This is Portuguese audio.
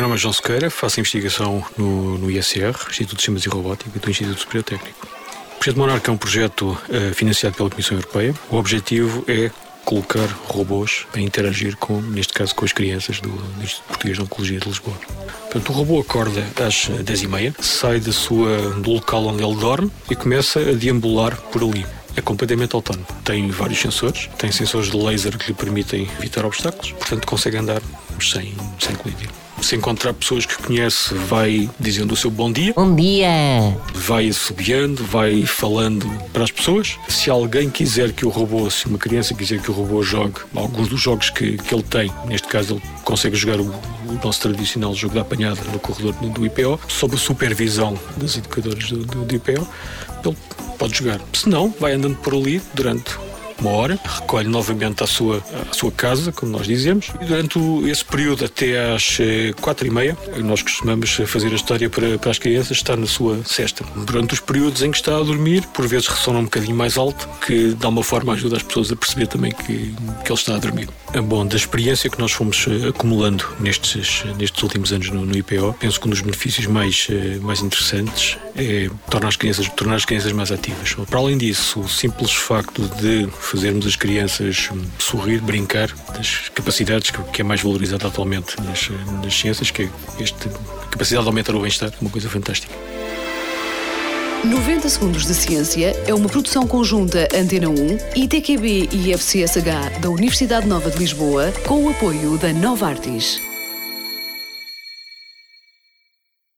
é João Sequeira, faço investigação no, no ISR, Instituto de Sistemas e Robótica, do Instituto Superior Técnico. O projeto Monarca é um projeto uh, financiado pela Comissão Europeia. O objetivo é colocar robôs para interagir com, neste caso, com as crianças do, do Instituto Português de Oncologia de Lisboa. Portanto, o robô acorda às 10h30, sai da sua, do local onde ele dorme e começa a deambular por ali é completamente autónomo. Tem vários sensores, tem sensores de laser que lhe permitem evitar obstáculos, portanto consegue andar sem, sem colidir. Se encontrar pessoas que conhece, vai dizendo o seu bom dia. Bom dia! Vai assobiando, vai falando para as pessoas. Se alguém quiser que o robô, se uma criança quiser que o robô jogue alguns dos jogos que, que ele tem, neste caso ele consegue jogar o, o nosso tradicional jogo da apanhada no corredor do IPO, sob a supervisão das educadoras do, do, do IPO, ele pode jogar. Se não, vai andando por ali durante uma hora, recolhe novamente à sua, à sua casa, como nós dizemos, e durante esse período até às eh, quatro e meia, nós costumamos fazer a história para, para as crianças, está na sua cesta. Durante os períodos em que está a dormir, por vezes ressona um bocadinho mais alto, que dá uma forma ajuda as pessoas a perceber também que, que ele está a dormir. Bom, da experiência que nós fomos eh, acumulando nestes, nestes últimos anos no, no IPO, penso que um dos benefícios mais, eh, mais interessantes é tornar as crianças, tornar as crianças mais ativas. Para além disso, o simples facto de fazermos as crianças sorrir, brincar, das capacidades que, é mais valorizada atualmente nas, nas ciências, que é esta capacidade de aumentar o bem-estar, uma coisa fantástica. 90 Segundos de Ciência é uma produção conjunta Antena 1, ITQB e FCSH da Universidade Nova de Lisboa, com o apoio da Nova Artis.